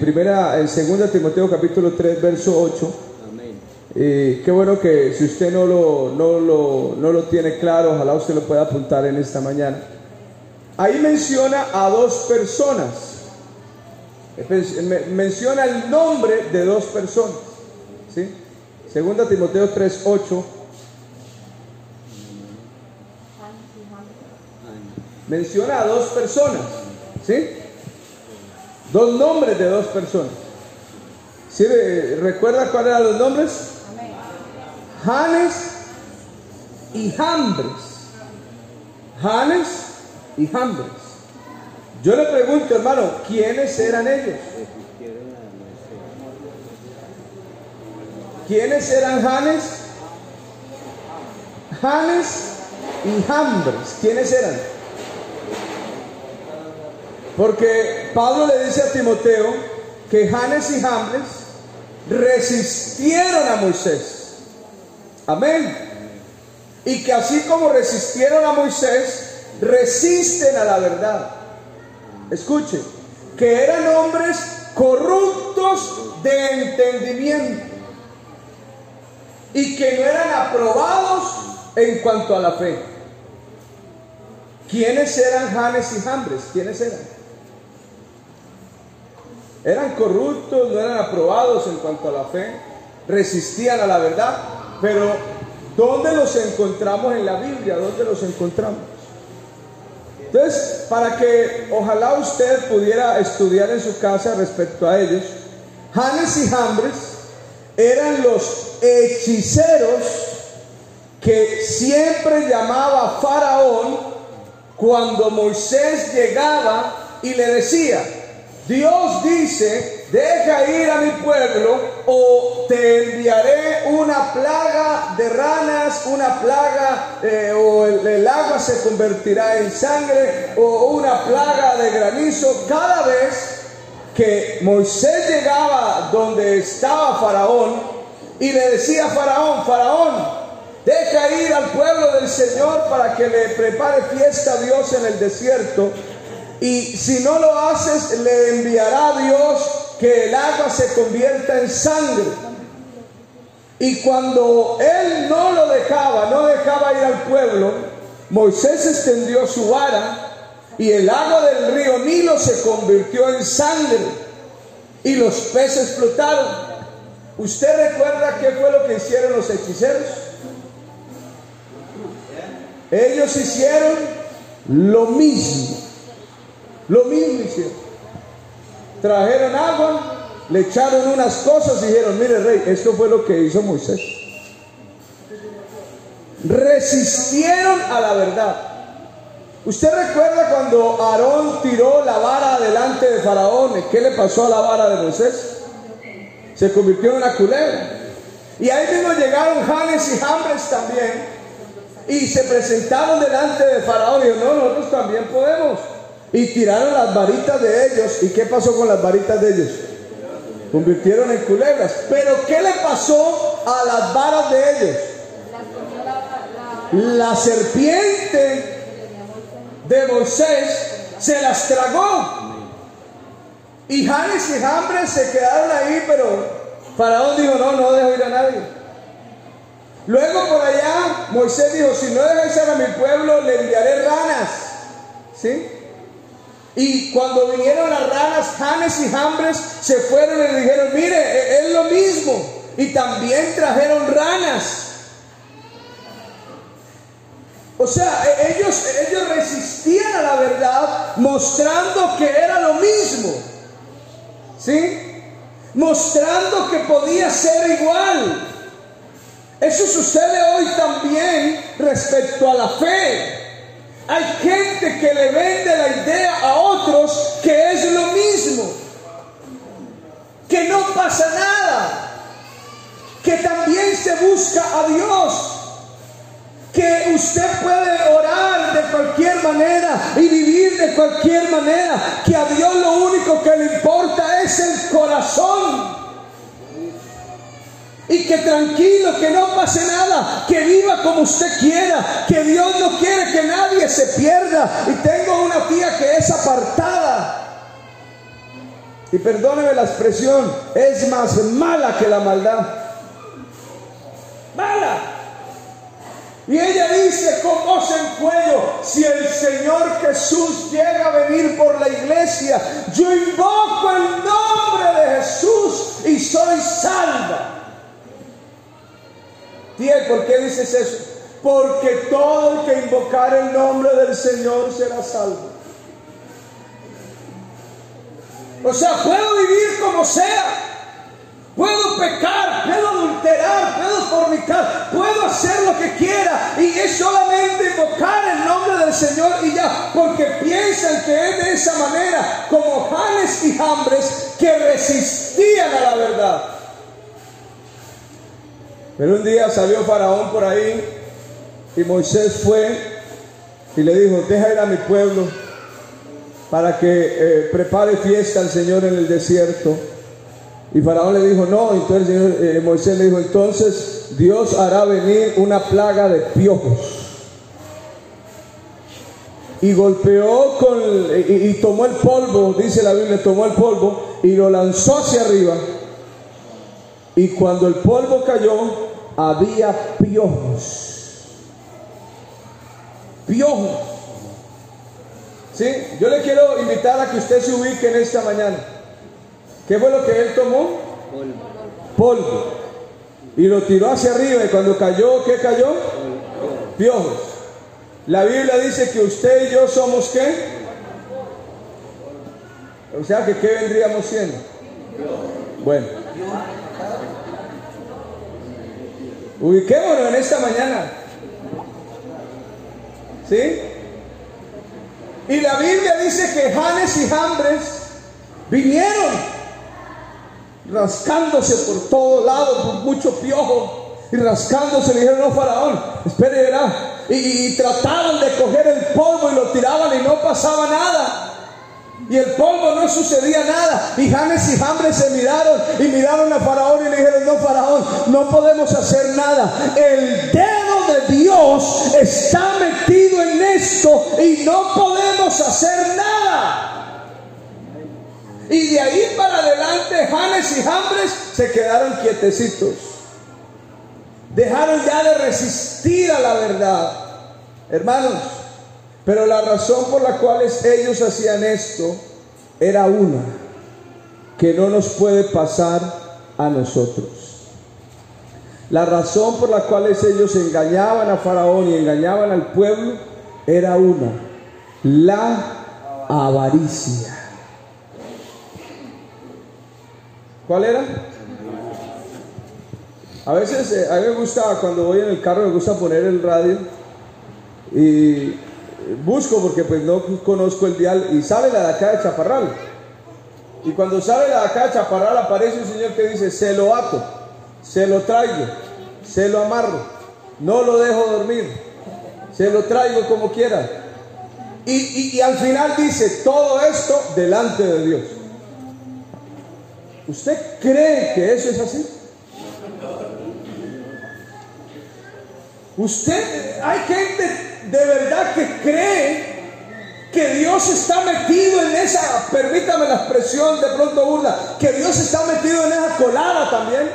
Primera, en segunda Timoteo capítulo 3, verso 8. Amén. Y qué bueno que si usted no lo, no, lo, no lo tiene claro, ojalá usted lo pueda apuntar en esta mañana. Ahí menciona a dos personas. Men- Menciona el nombre de dos personas. ¿sí? Segunda Timoteo 3, 8. Menciona a dos personas. ¿Sí? Dos nombres de dos personas. ¿Sí? ¿Recuerda cuáles eran los nombres? Janes y Jambres. Janes y Jambres. Yo le pregunto, hermano, ¿quiénes eran ellos? ¿Quiénes eran Janes? Janes y Jambres. ¿Quiénes eran? Porque Pablo le dice a Timoteo que Janes y Jambres resistieron a Moisés. Amén. Y que así como resistieron a Moisés, resisten a la verdad. Escuche, que eran hombres corruptos de entendimiento y que no eran aprobados en cuanto a la fe. ¿Quiénes eran Janes y Jambres? ¿Quiénes eran? Eran corruptos, no eran aprobados en cuanto a la fe, resistían a la verdad, pero ¿dónde los encontramos en la Biblia? ¿Dónde los encontramos? Entonces, para que ojalá usted pudiera estudiar en su casa respecto a ellos, Janes y Jambres eran los hechiceros que siempre llamaba Faraón cuando Moisés llegaba y le decía, Dios dice, deja ir a mi pueblo o te enviaré una plaga de ranas, una plaga eh, o el, el agua se convertirá en sangre o una plaga de granizo. Cada vez que Moisés llegaba donde estaba Faraón y le decía a Faraón, Faraón, deja ir al pueblo del Señor para que le prepare fiesta a Dios en el desierto. Y si no lo haces, le enviará a Dios que el agua se convierta en sangre. Y cuando él no lo dejaba, no dejaba ir al pueblo, Moisés extendió su vara y el agua del río Nilo se convirtió en sangre y los peces flotaron. ¿Usted recuerda qué fue lo que hicieron los hechiceros? Ellos hicieron lo mismo. Lo mismo hicieron. Trajeron agua, le echaron unas cosas y dijeron, mire rey, esto fue lo que hizo Moisés. Resistieron a la verdad. ¿Usted recuerda cuando Aarón tiró la vara delante de Faraón? ¿Qué le pasó a la vara de Moisés? Se convirtió en una culebra. Y ahí mismo llegaron Janes y Jambres también. Y se presentaron delante de Faraón y dijo, no, nosotros también podemos. Y tiraron las varitas de ellos. ¿Y qué pasó con las varitas de ellos? Convirtieron en culebras. Pero ¿qué le pasó a las varas de ellos? La serpiente de Moisés se las tragó. Y Janes y Jambres se quedaron ahí, pero Faraón dijo, no, no dejo ir a nadie. Luego por allá Moisés dijo, si no dejáis a mi pueblo, le enviaré ranas. ¿Sí? Y cuando vinieron las ranas, Janes y Jambres se fueron y le dijeron, mire, e- es lo mismo. Y también trajeron ranas. O sea, e- ellos, ellos resistían a la verdad mostrando que era lo mismo. ¿Sí? Mostrando que podía ser igual. Eso sucede hoy también respecto a la fe. Hay gente que le vende la idea a otros que es lo mismo. Que no pasa nada. Que también se busca a Dios que usted puede orar de cualquier manera y vivir de cualquier manera, que a Dios lo único que le importa es el corazón. Y que tranquilo, que no pase nada, que viva como usted quiera, que Dios no quiere que nadie se pierda. Y tengo una tía que es apartada. y perdóneme la expresión, es más mala que la maldad. Mala. Y ella dice con voz en cuello, si el Señor Jesús llega a venir por la iglesia, yo invoco el nombre de Jesús y soy salva. ¿Por qué dices eso? Porque todo el que invocar el nombre del Señor será salvo. O sea, puedo vivir como sea. Puedo pecar, puedo adulterar, puedo fornicar, puedo hacer lo que quiera y es solamente invocar el nombre del Señor y ya, porque piensan que es de esa manera, como Janes y Jambres que resistían a la verdad. Pero un día salió Faraón por ahí y Moisés fue y le dijo, deja ir a mi pueblo para que eh, prepare fiesta al Señor en el desierto. Y Faraón le dijo, no, entonces eh, Moisés le dijo, entonces Dios hará venir una plaga de piojos. Y golpeó con, y tomó el polvo, dice la Biblia, tomó el polvo y lo lanzó hacia arriba. Y cuando el polvo cayó, había piojos. Piojos. ¿Sí? Yo le quiero invitar a que usted se ubique en esta mañana. ¿Qué fue lo que él tomó? Polvo. Y lo tiró hacia arriba y cuando cayó, ¿qué cayó? Piojos. La Biblia dice que usted y yo somos qué? O sea que ¿qué vendríamos siendo? Bueno. Ubiquémonos en esta mañana. ¿Sí? Y la Biblia dice que Janes y Jambres vinieron rascándose por todos lados, por mucho piojo, y rascándose le dijeron, no, faraón, espere, verá. Y, y, trataban de coger el polvo y lo tiraban y no pasaba nada. Y el polvo no sucedía nada. Y Janes y Jambres se miraron y miraron a Faraón y le dijeron, no, Faraón, no podemos hacer nada. El dedo de Dios está metido en esto y no podemos hacer nada. Y de ahí para adelante, Janes y Jambres se quedaron quietecitos. Dejaron ya de resistir a la verdad. Hermanos, pero la razón por la cual ellos hacían esto era una, que no nos puede pasar a nosotros. La razón por la cual ellos engañaban a Faraón y engañaban al pueblo era una, la avaricia. ¿Cuál era? A veces eh, a mí me gusta, cuando voy en el carro, me gusta poner el radio y busco porque pues no conozco el dial y sale la de acá de Chaparral. Y cuando sale la de acá de Chaparral aparece un señor que dice, se lo ato, se lo traigo, se lo amarro, no lo dejo dormir, se lo traigo como quiera. Y, y, y al final dice, todo esto delante de Dios. ¿Usted cree que eso es así? Usted, hay gente de verdad que cree que Dios está metido en esa, permítame la expresión de pronto burla, que Dios está metido en esa colada también.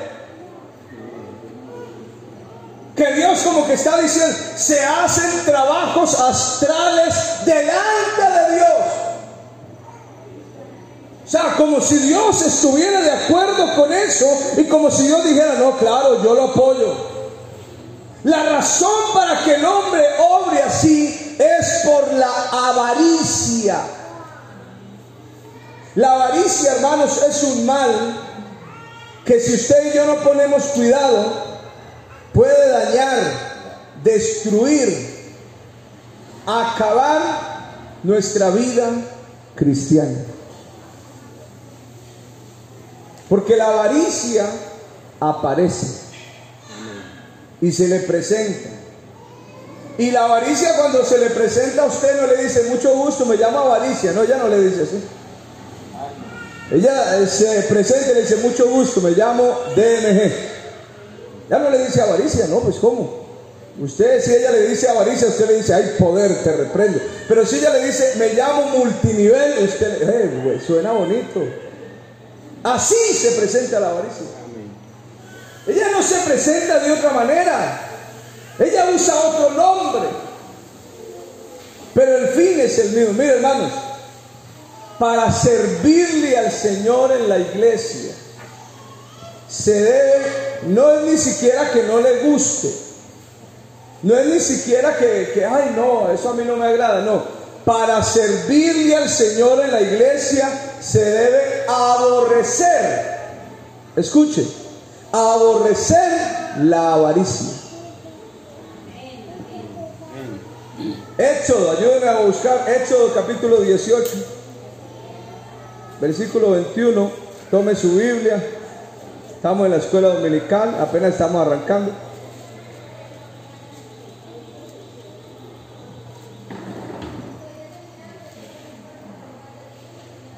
Que Dios como que está diciendo, se hacen trabajos astrales delante de Dios. O sea, como si Dios estuviera de acuerdo con eso y como si Dios dijera, no, claro, yo lo apoyo. La razón para que el hombre obre así es por la avaricia. La avaricia, hermanos, es un mal que si usted y yo no ponemos cuidado, puede dañar, destruir, acabar nuestra vida cristiana. Porque la avaricia aparece y se le presenta. Y la avaricia cuando se le presenta a usted no le dice mucho gusto, me llama avaricia, no, ella no le dice así. Ella eh, se presenta y le dice mucho gusto, me llamo DMG. Ya no le dice avaricia, no, pues ¿cómo? Usted, si ella le dice avaricia, usted le dice, hay poder, te reprendo. Pero si ella le dice, me llamo multinivel, usted, eh, suena bonito. Así se presenta la avaricia. Ella no se presenta de otra manera. Ella usa otro nombre. Pero el fin es el mismo. Mire, hermanos, para servirle al Señor en la iglesia, se debe, no es ni siquiera que no le guste, no es ni siquiera que, que, ay no, eso a mí no me agrada, no. Para servirle al Señor en la iglesia se debe aborrecer, escuche, aborrecer la avaricia. Éxodo, ayúdenme a buscar Éxodo capítulo 18, versículo 21. Tome su Biblia. Estamos en la escuela dominical, apenas estamos arrancando.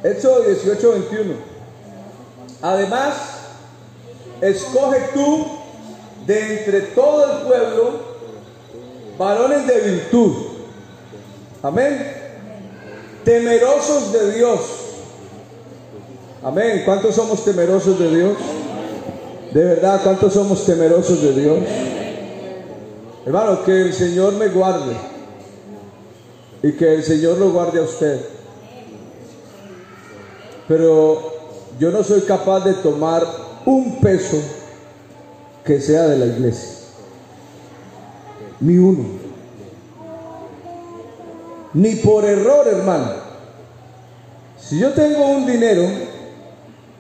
Éxodo 18, 21. Además, escoge tú de entre todo el pueblo varones de virtud. Amén. Temerosos de Dios. Amén. ¿Cuántos somos temerosos de Dios? De verdad, ¿cuántos somos temerosos de Dios? Hermano, que el Señor me guarde y que el Señor lo guarde a usted. Pero yo no soy capaz de tomar un peso que sea de la iglesia. Ni uno. Ni por error, hermano. Si yo tengo un dinero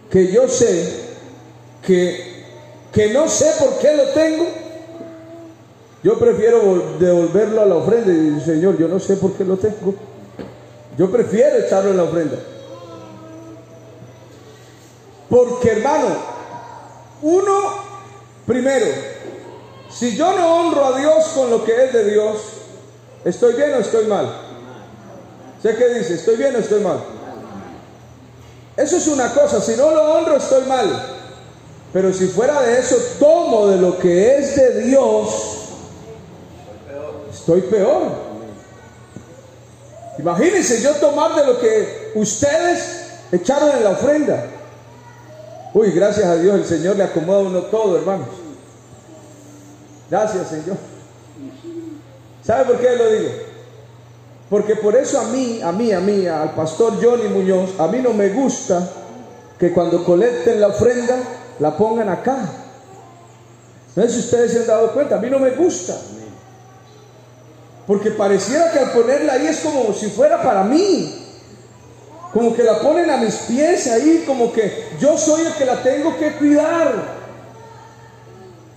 que yo sé que, que no sé por qué lo tengo, yo prefiero vol- devolverlo a la ofrenda y decir, Señor, yo no sé por qué lo tengo. Yo prefiero echarlo en la ofrenda. Porque hermano, uno, primero, si yo no honro a Dios con lo que es de Dios, ¿estoy bien o estoy mal? ¿Sé qué dice? ¿Estoy bien o estoy mal? Eso es una cosa, si no lo honro estoy mal. Pero si fuera de eso tomo de lo que es de Dios, estoy peor. Imagínense yo tomar de lo que ustedes echaron en la ofrenda. Uy, gracias a Dios el Señor le acomoda a uno todo, hermanos. Gracias, Señor. ¿Sabe por qué lo digo? Porque por eso a mí, a mí, a mí, al pastor Johnny Muñoz, a mí no me gusta que cuando colecten la ofrenda la pongan acá. No sé si ustedes se han dado cuenta, a mí no me gusta. Porque pareciera que al ponerla ahí es como si fuera para mí. Como que la ponen a mis pies ahí, como que yo soy el que la tengo que cuidar.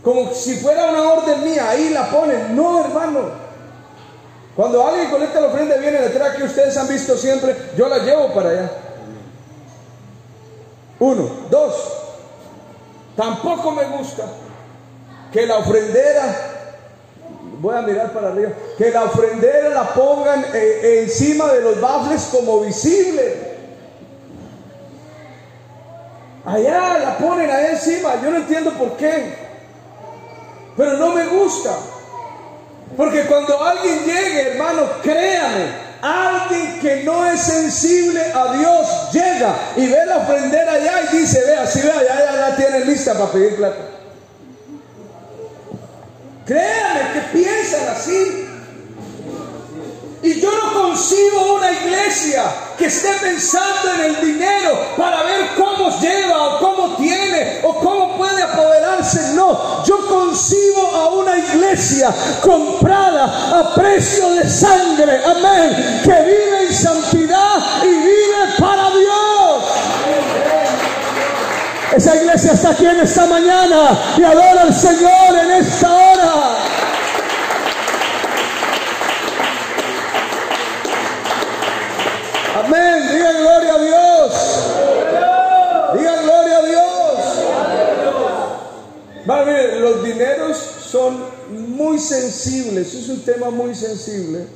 Como si fuera una orden mía, ahí la ponen. No, hermano. Cuando alguien colecta la ofrenda viene detrás que ustedes han visto siempre, yo la llevo para allá. Uno, dos. Tampoco me gusta que la ofrendera, voy a mirar para arriba, que la ofrendera la pongan eh, encima de los bafles como visible. Allá la ponen ahí encima, yo no entiendo por qué, pero no me gusta. Porque cuando alguien llegue, hermano, créame, alguien que no es sensible a Dios llega y ve la ofrendera allá y dice, vea, si vea, ya, ya la tienen lista para pedir plata. Créame que piensan así. Y yo no concibo una iglesia que esté pensando en el dinero para ver cómo lleva o cómo tiene o cómo puede apoderarse. No, yo concibo a una iglesia comprada a precio de sangre. Amén. Que vive en santidad y vive para Dios. Esa iglesia está aquí en esta mañana y adora al Señor en esta hora. Amén. Digan gloria a Dios. Digan gloria a Dios. Mire, los dineros son muy sensibles. Es un tema muy sensible.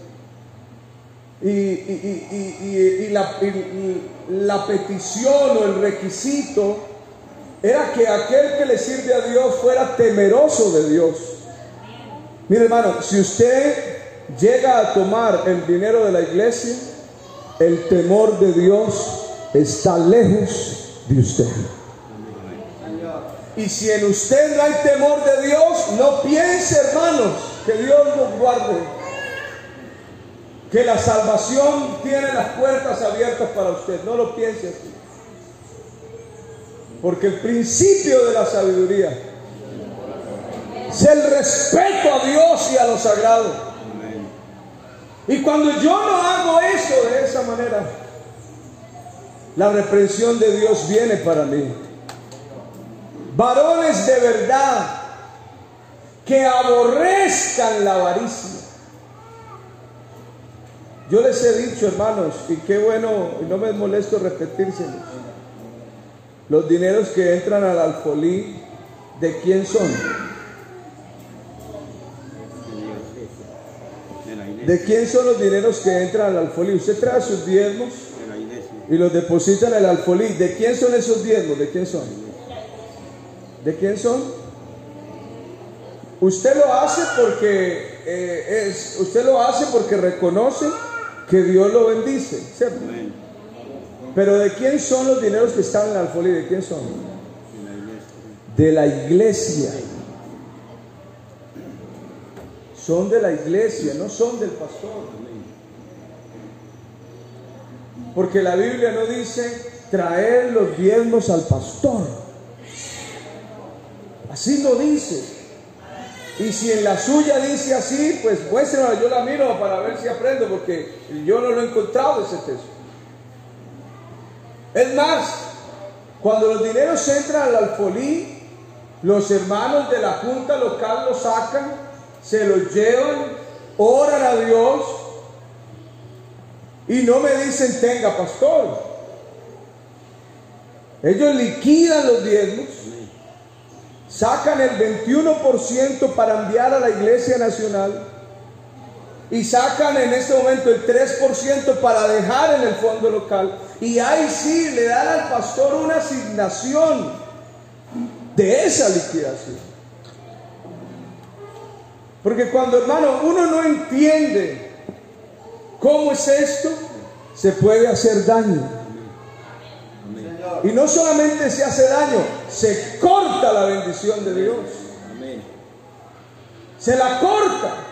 Y, y- y- y- la, la petición o el requisito era que aquel que le sirve a Dios fuera temeroso de Dios. Mire hermano, si usted llega a tomar el dinero de la iglesia, el temor de Dios está lejos de usted. Y si en usted no hay temor de Dios, no piense, hermanos, que Dios nos guarde. Que la salvación tiene las puertas abiertas para usted. No lo piense así. Porque el principio de la sabiduría es el respeto a Dios y a lo sagrado. Y cuando yo no hago eso de esa manera, la reprensión de Dios viene para mí. Varones de verdad que aborrezcan la avaricia. Yo les he dicho, hermanos, y qué bueno, y no me molesto repetírselo, los dineros que entran al alfolí, ¿de quién son? ¿De quién son los dineros que entran al alfolí? Usted trae sus diezmos y los deposita en el alfolí. ¿De quién son esos diezmos? ¿De quién son? ¿De quién son? Usted lo hace porque eh, es, usted lo hace porque reconoce que Dios lo bendice, ¿cierto? Pero ¿de quién son los dineros que están en el alfolí? ¿De quién son? De la iglesia. Son de la iglesia, no son del pastor. Porque la Biblia no dice traer los diezmos al pastor. Así no dice. Y si en la suya dice así, pues muéstrenla, yo la miro para ver si aprendo, porque yo no lo he encontrado ese texto. Es más, cuando los dineros entran al alfolí, los hermanos de la junta local los sacan, se los llevan, oran a Dios y no me dicen tenga pastor. Ellos liquidan los diezmos, sacan el 21% para enviar a la iglesia nacional y sacan en este momento el 3% para dejar en el fondo local. Y ahí sí le dan al pastor una asignación de esa liquidación. Porque cuando, hermano, uno no entiende cómo es esto, se puede hacer daño. Y no solamente se hace daño, se corta la bendición de Dios. Se la corta.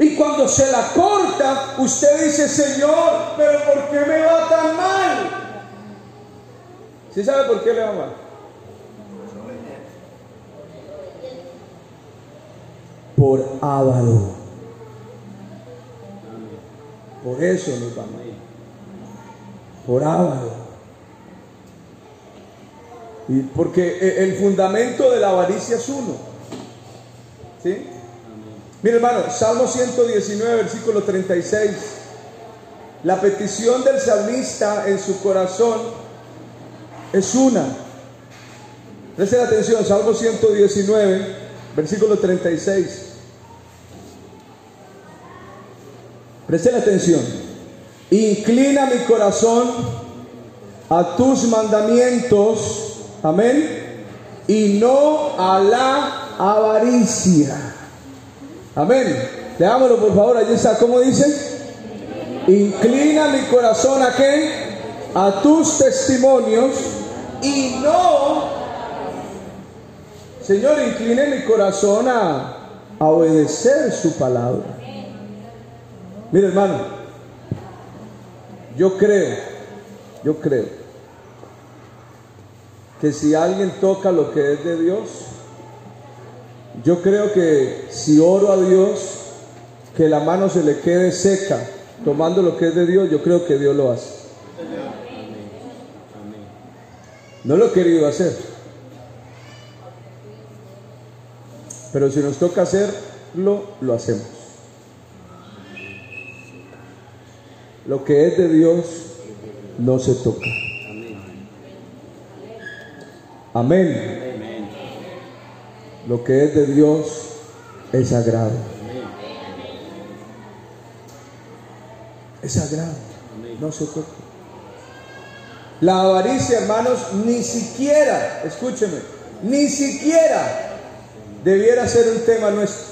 Y cuando se la corta, usted dice, Señor, pero ¿por qué me va tan mal? ¿Sí sabe por qué le va mal? Por avaro. Por eso nos va mal. Por avaro. Porque el fundamento de la avaricia es uno. ¿Sí? Mire hermano, Salmo 119, versículo 36. La petición del salmista en su corazón es una. Presten atención, Salmo 119, versículo 36. Presten atención. Inclina mi corazón a tus mandamientos, amén, y no a la avaricia. Amén. Leámoslo por favor, allí está, ¿cómo dice? Inclina mi corazón a qué? A tus testimonios y no, Señor, incline mi corazón a, a obedecer su palabra. Mire hermano, yo creo, yo creo que si alguien toca lo que es de Dios, yo creo que si oro a Dios, que la mano se le quede seca, tomando lo que es de Dios, yo creo que Dios lo hace. No lo he querido hacer. Pero si nos toca hacerlo, lo hacemos. Lo que es de Dios no se toca. Amén. Lo que es de Dios es sagrado. Es sagrado. No se toca. La avaricia, hermanos, ni siquiera, escúcheme, ni siquiera debiera ser un tema nuestro.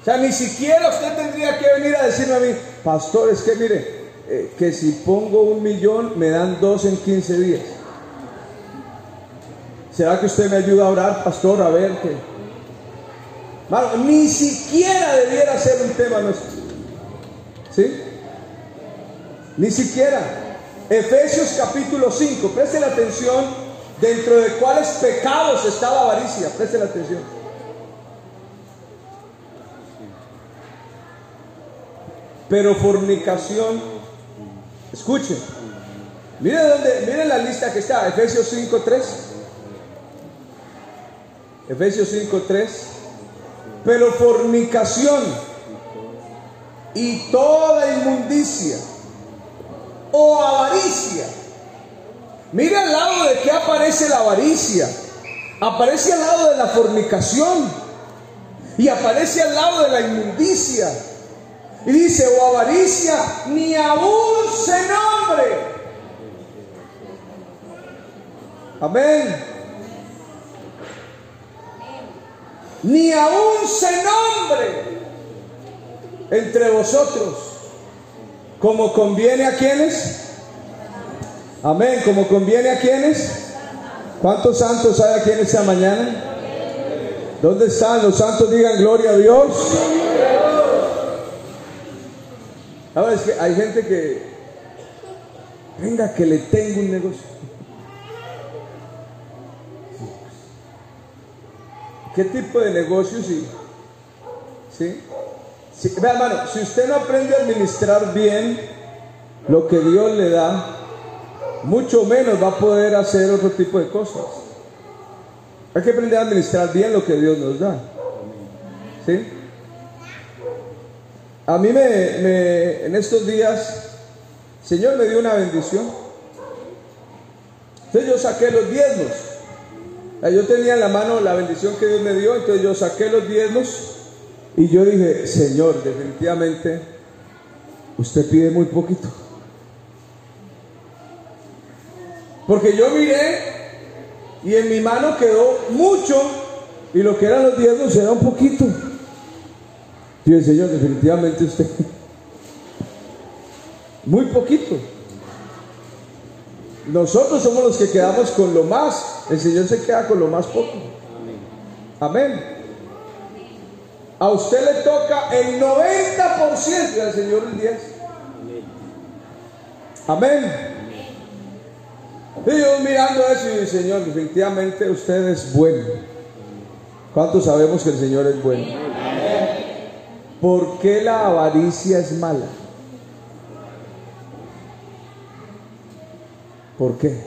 O sea, ni siquiera usted tendría que venir a decirme a mí, pastor, es que mire, eh, que si pongo un millón me dan dos en 15 días. ¿Será que usted me ayuda a orar, pastor? A ver qué. Mano, ni siquiera debiera ser un tema nuestro. ¿Sí? Ni siquiera. Efesios capítulo 5, preste la atención dentro de cuáles pecados está la avaricia, preste la atención. Pero fornicación, escuchen, mire dónde, miren la lista que está, Efesios 5.3. Efesios 5.3. Pero fornicación y toda inmundicia o avaricia. Mira al lado de qué aparece la avaricia. Aparece al lado de la fornicación. Y aparece al lado de la inmundicia. Y dice, o avaricia, ni aún se nombre. Amén. Ni aún se nombre entre vosotros, como conviene a quienes. Amén, como conviene a quienes. ¿Cuántos santos hay aquí en esta mañana? ¿Dónde están los santos? Digan gloria a Dios. Ahora es que hay gente que, venga, que le tengo un negocio. ¿Qué tipo de negocio sí? ¿Sí? Vea, hermano, si usted no aprende a administrar bien lo que Dios le da, mucho menos va a poder hacer otro tipo de cosas. Hay que aprender a administrar bien lo que Dios nos da. ¿Sí? A mí me, en estos días, Señor me dio una bendición. Entonces yo saqué los diezmos. Yo tenía en la mano la bendición que Dios me dio, entonces yo saqué los diezmos y yo dije, Señor, definitivamente usted pide muy poquito. Porque yo miré y en mi mano quedó mucho y lo que eran los diezmos era un poquito. Y Señor, definitivamente usted, muy poquito. Nosotros somos los que quedamos con lo más, el Señor se queda con lo más poco. Amén. A usted le toca el 90% y al Señor el 10%. Amén. Y yo mirando eso y Señor, definitivamente usted es bueno. ¿Cuántos sabemos que el Señor es bueno? ¿Por qué la avaricia es mala? ¿Por qué?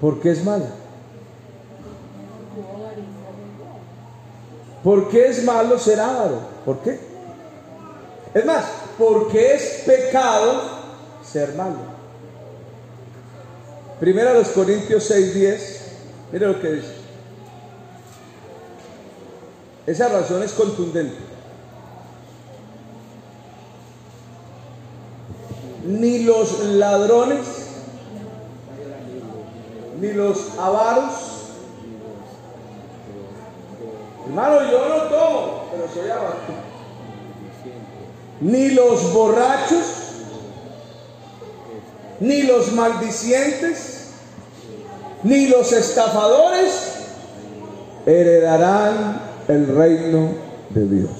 ¿Por qué es mala? ¿Por qué es malo ser avaro? ¿Por qué? Es más, ¿por qué es pecado ser malo? Primero los Corintios 6:10, mire lo que dice. Esa razón es contundente. Ni los ladrones, ni los avaros. Hermano, yo no tomo, pero soy avaro. Ni los borrachos, ni los maldicientes, ni los estafadores heredarán el reino de Dios.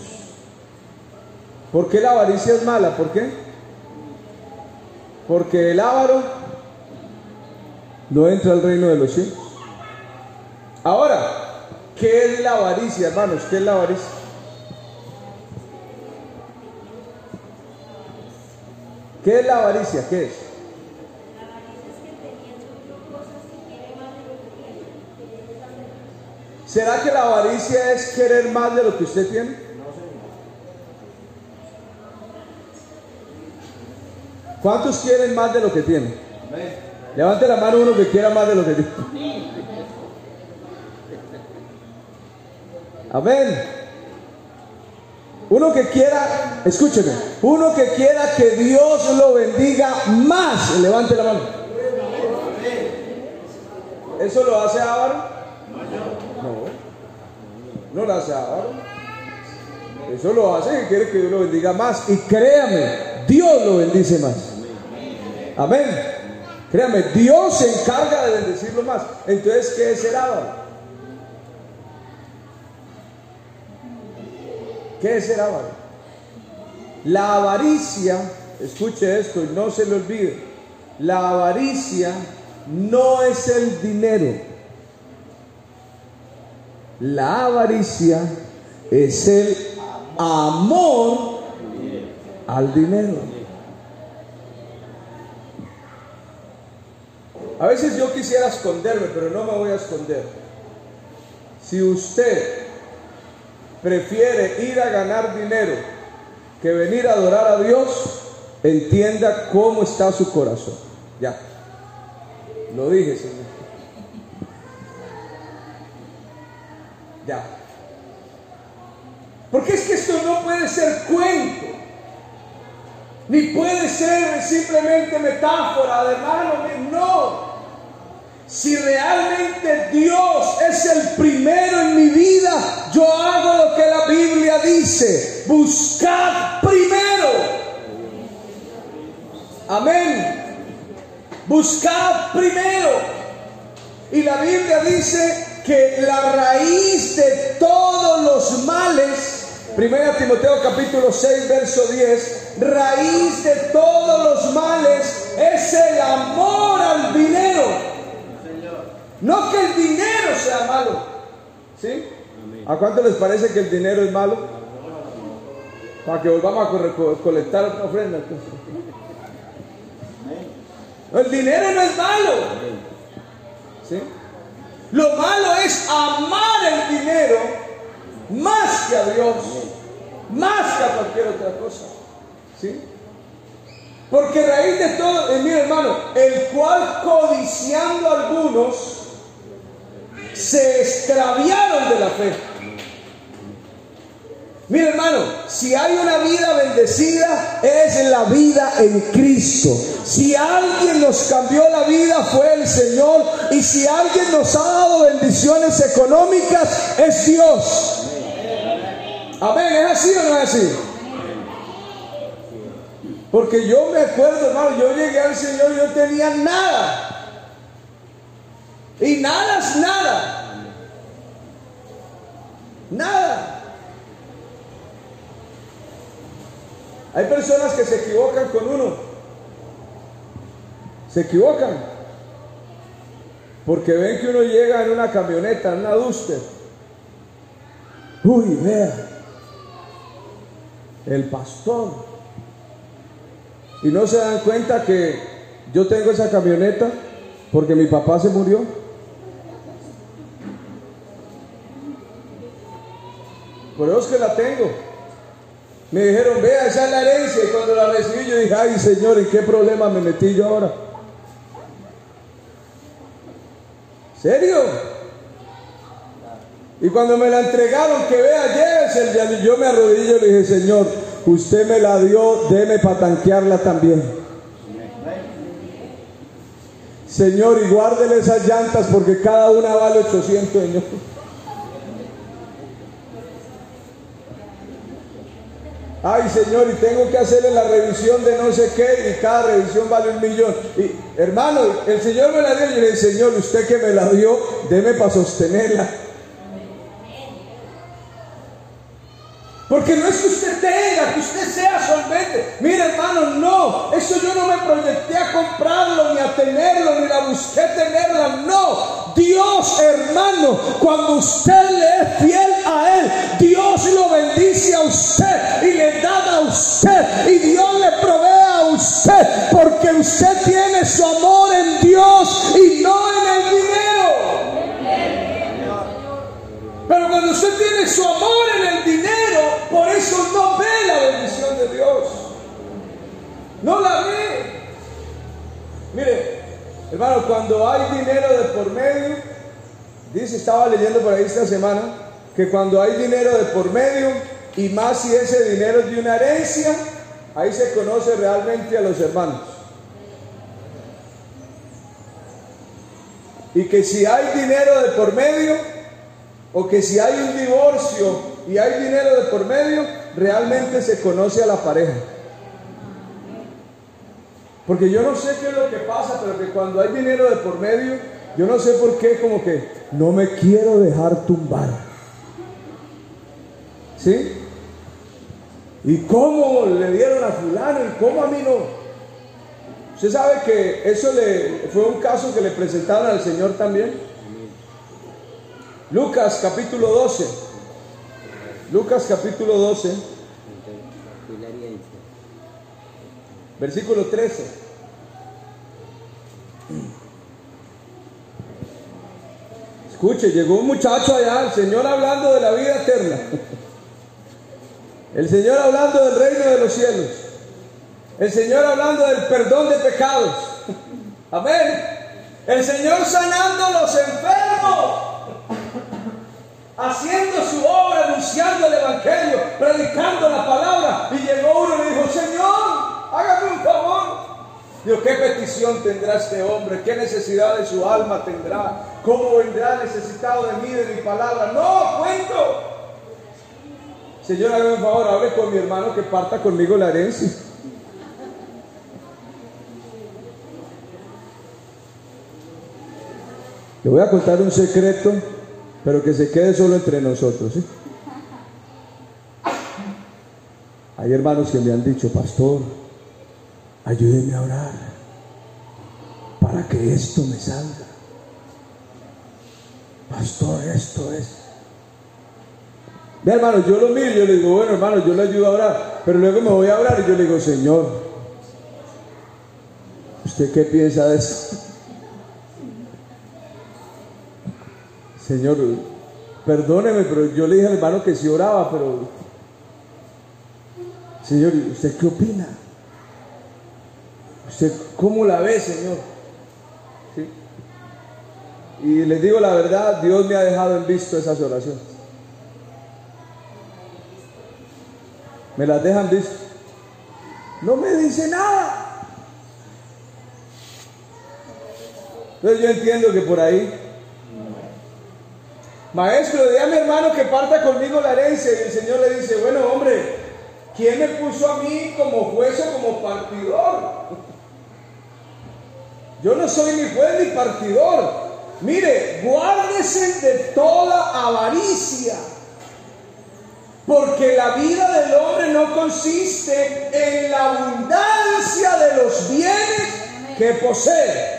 ¿Por qué la avaricia es mala? ¿Por qué? Porque el avaro no entra al reino de los cielos. Ahora, ¿qué es la avaricia, hermanos? ¿Qué es la avaricia? ¿Qué es la avaricia? ¿Qué es? ¿Será que la avaricia es querer más de lo que usted tiene? ¿Cuántos quieren más de lo que tienen? Levante la mano uno que quiera más de lo que tiene. Amén. Uno que quiera, escúcheme, uno que quiera que Dios lo bendiga más, levante la mano. ¿Eso lo hace Álvaro? No, no lo hace Eso lo hace que quiere que Dios lo bendiga más. Y créame, Dios lo bendice más. Amén. Créame, Dios se encarga de bendecirlo más. Entonces, ¿qué es ser avaro? ¿Qué es ser avaro? La avaricia, escuche esto y no se lo olvide, la avaricia no es el dinero. La avaricia es el amor al dinero. A veces yo quisiera esconderme, pero no me voy a esconder. Si usted prefiere ir a ganar dinero que venir a adorar a Dios, entienda cómo está su corazón. Ya. Lo dije, Señor. Ya. Porque es que esto no puede ser cuento. Ni puede ser simplemente metáfora, hermano. No. Si realmente Dios es el primero en mi vida, yo hago lo que la Biblia dice. Buscad primero. Amén. Buscad primero. Y la Biblia dice que la raíz de todos los males Primera Timoteo capítulo 6, verso 10, raíz de todos los males es el amor al dinero. No que el dinero sea malo. ¿Sí? ¿A cuánto les parece que el dinero es malo? Para que volvamos a colectar otra ofrenda. El dinero no es malo. ¿Sí? Lo malo es amar el dinero más que a Dios más que a cualquier otra cosa. ¿Sí? Porque raíz de todo, eh, mire hermano, el cual codiciando algunos se extraviaron de la fe. Mire hermano, si hay una vida bendecida es la vida en Cristo. Si alguien nos cambió la vida fue el Señor. Y si alguien nos ha dado bendiciones económicas es Dios. Amén, ¿es así o no es así? Porque yo me acuerdo, hermano, yo llegué al Señor y yo tenía nada. Y nada es nada. Nada. Hay personas que se equivocan con uno. Se equivocan. Porque ven que uno llega en una camioneta, en una Duster. Uy, vea el pastor. Y no se dan cuenta que yo tengo esa camioneta porque mi papá se murió. Por eso es que la tengo. Me dijeron, vea, esa es la herencia. Y cuando la recibí, yo dije, ay Señor, ¿en qué problema me metí yo ahora? ¿Serio? Y cuando me la entregaron, que vea, llévese, yo me arrodillo y le dije, Señor, usted me la dio, deme para tanquearla también. Señor, y guárdele esas llantas porque cada una vale 800, Señor. Ay, Señor, y tengo que hacerle la revisión de no sé qué, y cada revisión vale un millón. Y hermano, el Señor me la dio, y le dije, Señor, usted que me la dio, deme para sostenerla. Porque no es que usted tenga, que usted sea solvente. Mire hermano, no. Eso yo no me proyecté a comprarlo, ni a tenerlo, ni la busqué tenerla. No. Dios hermano, cuando usted le es fiel a Él, Dios lo bendice a usted y le da a usted. Y Dios le provee a usted. Porque usted tiene su amor en Dios y no en el dinero. Pero cuando usted tiene su amor en el dinero, por eso no ve la bendición de Dios. No la ve. Mire, hermano, cuando hay dinero de por medio, dice, estaba leyendo por ahí esta semana, que cuando hay dinero de por medio, y más si ese dinero es de una herencia, ahí se conoce realmente a los hermanos. Y que si hay dinero de por medio, o que si hay un divorcio y hay dinero de por medio, realmente se conoce a la pareja. Porque yo no sé qué es lo que pasa, pero que cuando hay dinero de por medio, yo no sé por qué, como que no me quiero dejar tumbar. ¿Sí? ¿Y cómo le dieron a fulano y cómo a mí no? Usted sabe que eso le, fue un caso que le presentaron al Señor también. Lucas capítulo 12. Lucas capítulo 12, versículo 13. Escuche, llegó un muchacho allá, el Señor hablando de la vida eterna. El Señor hablando del reino de los cielos. El Señor hablando del perdón de pecados. Amén. El Señor sanando a los enfermos. Haciendo su obra, anunciando el Evangelio, predicando la palabra. Y llegó uno y le dijo, Señor, hágame un favor. Dios, ¿qué petición tendrá este hombre? ¿Qué necesidad de su alma tendrá? ¿Cómo vendrá necesitado de mí, de mi palabra? No, cuento. Señor, hágame un favor, hable con mi hermano que parta conmigo la herencia. Le voy a contar un secreto, pero que se quede solo entre nosotros. ¿sí? Hay hermanos que me han dicho, pastor, ayúdeme a orar para que esto me salga. Pastor, esto es. Ve hermano, yo lo miro, yo le digo, bueno hermano, yo le ayudo a orar, pero luego me voy a orar y yo le digo, Señor, ¿usted qué piensa de esto? Señor, perdóneme, pero yo le dije al hermano que sí oraba, pero Señor, ¿usted qué opina? ¿Usted cómo la ve, Señor? ¿Sí? Y les digo la verdad, Dios me ha dejado en visto esas oraciones. Me las dejan visto. No me dice nada. Entonces yo entiendo que por ahí Maestro, di a mi hermano que parta conmigo la herencia. Y el Señor le dice, bueno, hombre, ¿quién me puso a mí como juez o como partidor? Yo no soy ni juez ni partidor. Mire, guárdese de toda avaricia. Porque la vida del hombre no consiste en la abundancia de los bienes que posee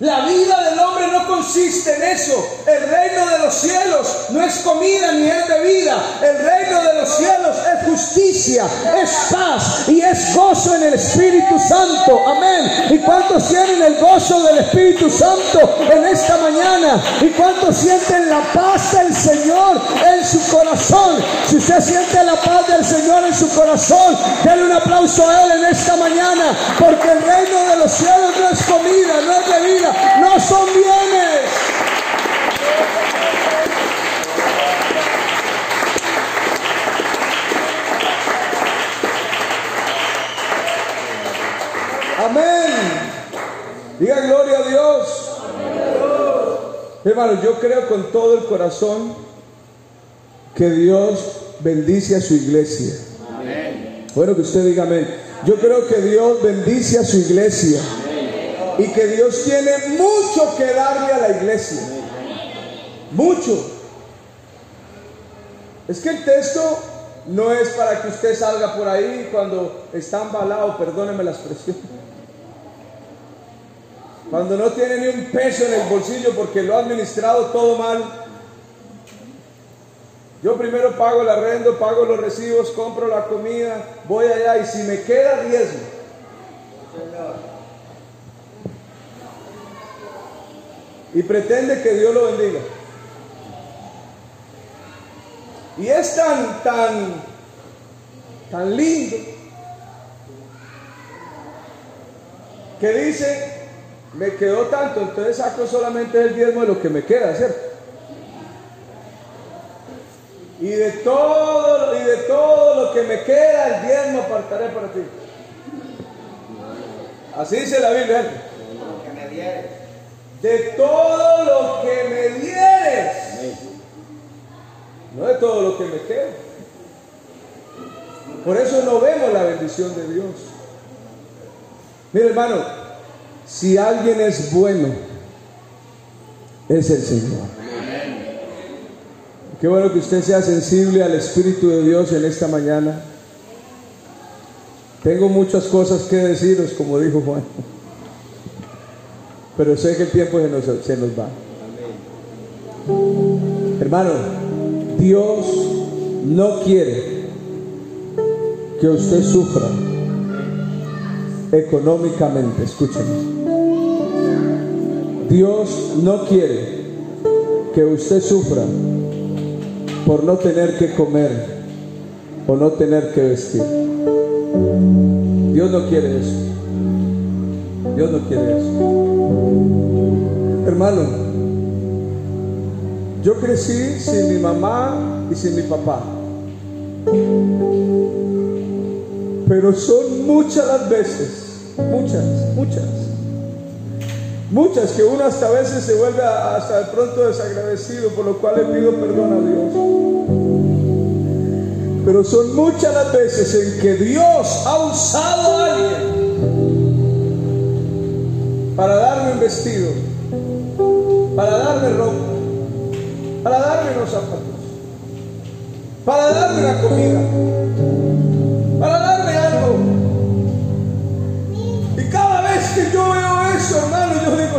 la vida del no consiste en eso. El reino de los cielos no es comida ni es bebida. El reino de los cielos es justicia, es paz y es gozo en el Espíritu Santo. Amén. ¿Y cuántos tienen el gozo del Espíritu Santo en esta mañana? ¿Y cuántos sienten la paz del Señor en su corazón? Si usted siente la paz del Señor en su corazón, denle un aplauso a Él en esta mañana. Porque el reino de los cielos no es comida, no es bebida no son bienes. Diga gloria a Dios. Hermano, yo creo con todo el corazón que Dios bendice a su iglesia. Bueno, que usted diga amén. Yo creo que Dios bendice a su iglesia y que Dios tiene mucho que darle a la iglesia. Mucho. Es que el texto no es para que usted salga por ahí cuando está embalado, perdóneme la expresión. Cuando no tiene ni un peso en el bolsillo porque lo ha administrado todo mal. Yo primero pago el arrendo, pago los recibos, compro la comida, voy allá y si me queda riesgo, y pretende que Dios lo bendiga. Y es tan, tan, tan lindo que dice, me quedó tanto, entonces saco solamente el diezmo de lo que me queda, ¿cierto? Y de todo, y de todo lo que me queda, el diezmo apartaré para ti. Así dice la Biblia. Que me de todo lo que me dieres, no de todo lo que me queda. Por eso no vemos la bendición de Dios. Mire hermano, si alguien es bueno, es el Señor. Qué bueno que usted sea sensible al Espíritu de Dios en esta mañana. Tengo muchas cosas que deciros, como dijo Juan. Pero sé que el tiempo se nos, va. Hermano, Dios no quiere que usted sufra económicamente. Escúcheme. Dios no quiere que usted sufra por no tener que comer o no tener que vestir. Dios no quiere eso. Dios no quiere eso. Hermano, yo crecí sin mi mamá y sin mi papá. Pero son muchas las veces, muchas, muchas, muchas que uno hasta a veces se vuelve hasta de pronto desagradecido, por lo cual le pido perdón a Dios. Pero son muchas las veces en que Dios ha usado a alguien para darme un vestido, para darme ropa, para darme unos zapatos, para darme una comida,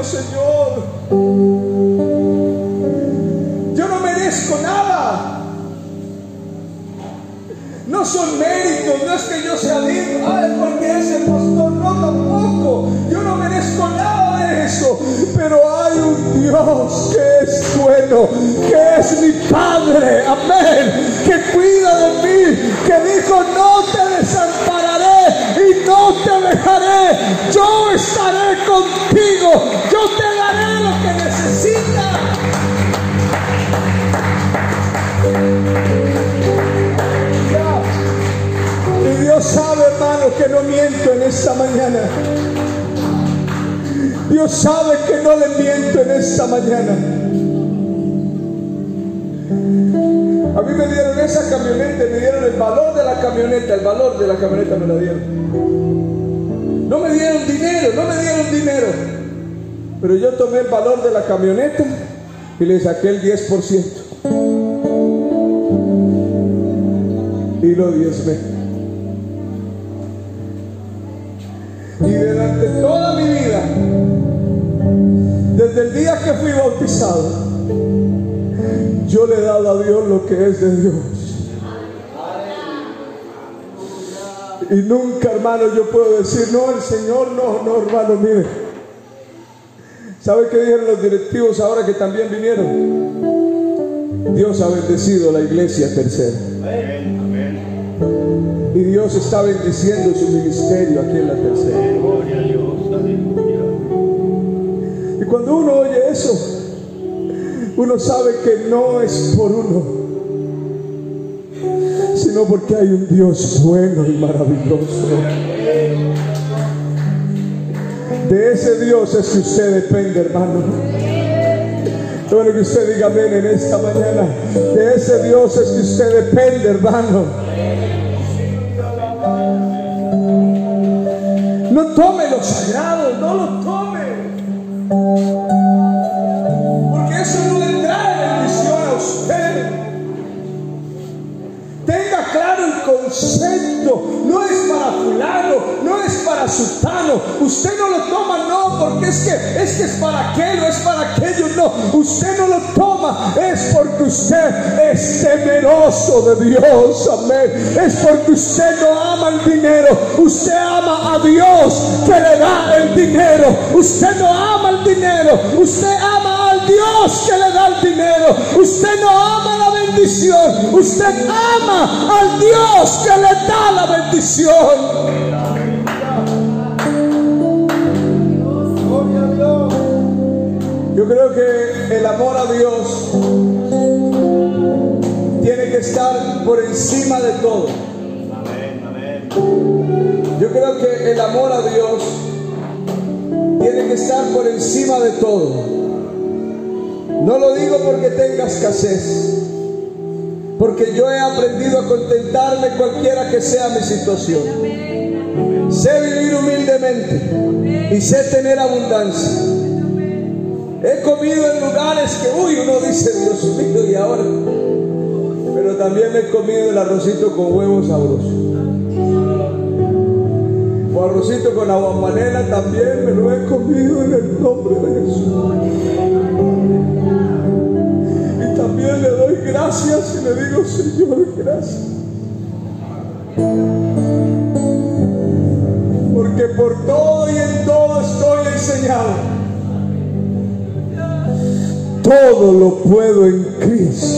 Señor, yo no merezco nada. No son méritos, no es que yo sea digno, ay, porque ese pastor no tampoco. Yo no merezco nada de eso, pero hay un Dios que es bueno, que es mi Padre, amén, que cuida de mí, que dijo, no te desampararé y no te dejaré, yo estaré contigo, yo te daré lo que necesitas. Y Dios sabe, hermano, que no miento en esta mañana. Dios sabe que no le miento en esta mañana. A mí me dieron esa camioneta, me dieron el valor de la camioneta, el valor de la camioneta me la dieron. No me dieron dinero, no me dieron dinero. Pero yo tomé el valor de la camioneta y le saqué el 10%. Y lo diezmé. Y durante toda mi vida, desde el día que fui bautizado, yo le he dado a Dios lo que es de Dios. Y nunca, hermano, yo puedo decir, no, el Señor no, no, hermano, mire. ¿Sabe qué dijeron los directivos ahora que también vinieron? Dios ha bendecido la iglesia tercera. Y Dios está bendiciendo su ministerio aquí en la tercera. Y cuando uno oye eso, uno sabe que no es por uno, sino porque hay un Dios bueno y maravilloso. De ese Dios es que usted depende, hermano. Bueno que usted diga amén en esta mañana. De ese Dios es que usted depende, hermano. No tome lo sagrado, no lo tome. No es para fulano, no es para sultano. Usted no lo toma, no, porque es que es que es para aquello, es para aquello, no. Usted no lo toma, es porque usted es temeroso de Dios, amén. Es porque usted no ama el dinero, usted ama a Dios que le da el dinero. Usted no ama el dinero, usted ama al Dios que le da el dinero. Usted no ama la bendición, usted ama al Dios que le da la bendición. Yo creo que el amor a Dios tiene que estar por encima de todo. Yo creo que el amor a Dios tiene que estar por encima de todo. No lo digo porque tenga escasez, porque yo he aprendido a contentarme cualquiera que sea mi situación. Sé vivir humildemente y sé tener abundancia. He comido en lugares que, uy, uno dice, Dios mío, y ahora. Pero también he comido el arrocito con huevos sabrosos. O arrocito con aguamanela también me lo he comido en el nombre de Jesús. Y también le doy gracias y le digo, Señor, gracias. Porque por todo y en todo estoy enseñado todo lo puedo en Cristo.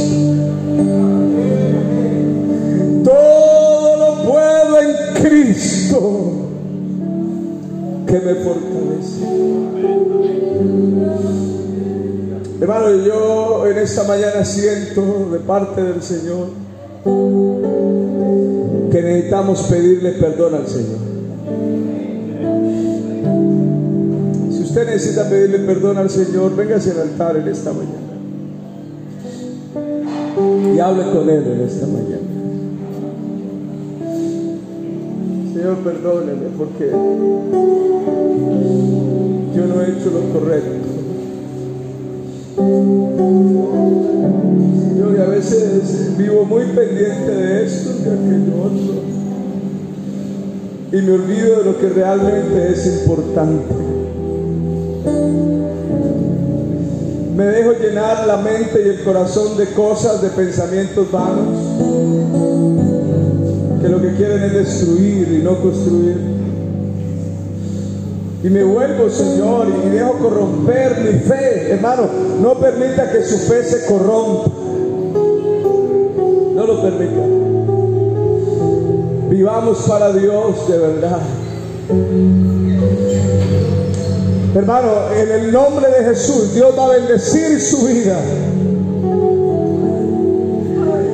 Todo lo puedo en Cristo que me fortalece. Hermano, yo en esta mañana siento de parte del Señor que necesitamos pedirle perdón al Señor. usted necesita pedirle perdón al Señor, véngase al altar en esta mañana. Y hable con Él en esta mañana. Señor, perdóneme porque yo no he hecho lo correcto. Señor, y a veces vivo muy pendiente de esto, de aquello otro. Y me olvido de lo que realmente es importante. Me dejo llenar la mente y el corazón de cosas, de pensamientos vanos, que lo que quieren es destruir y no construir. Y me vuelvo, Señor, y dejo corromper mi fe. Hermano, no permita que su fe se corrompa. No lo permita. Vivamos para Dios de verdad. Hermano, en el nombre de Jesús, Dios va a bendecir su vida.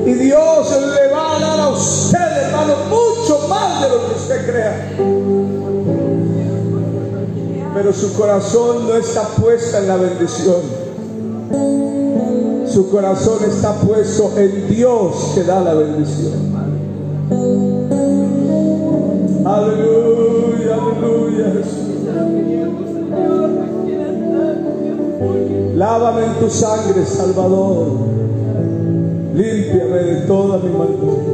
Y Dios le va a dar a usted, mucho más de lo que usted crea. Pero su corazón no está puesto en la bendición. Su corazón está puesto en Dios que da la bendición. Aleluya, aleluya. Lávame en tu sangre, Salvador. Límpiame de toda mi maldad.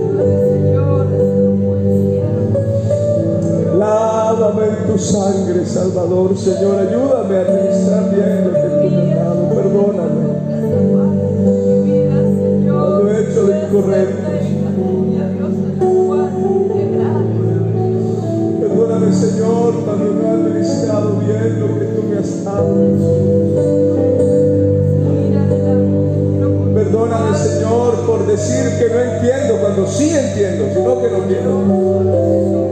Lávame en tu sangre, Salvador. Señor, ayúdame a administrar bien lo que tú me has dado. Perdóname. Cuando he hecho lo incorrecto. Perdóname, Señor, cuando no he administrado bien lo que tú me has dado. Perdóname, Señor, por decir que no entiendo cuando sí entiendo, sino que no quiero.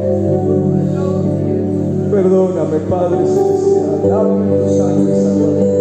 Perdóname, Padre Celestial. Dame tu sangre, Salvador.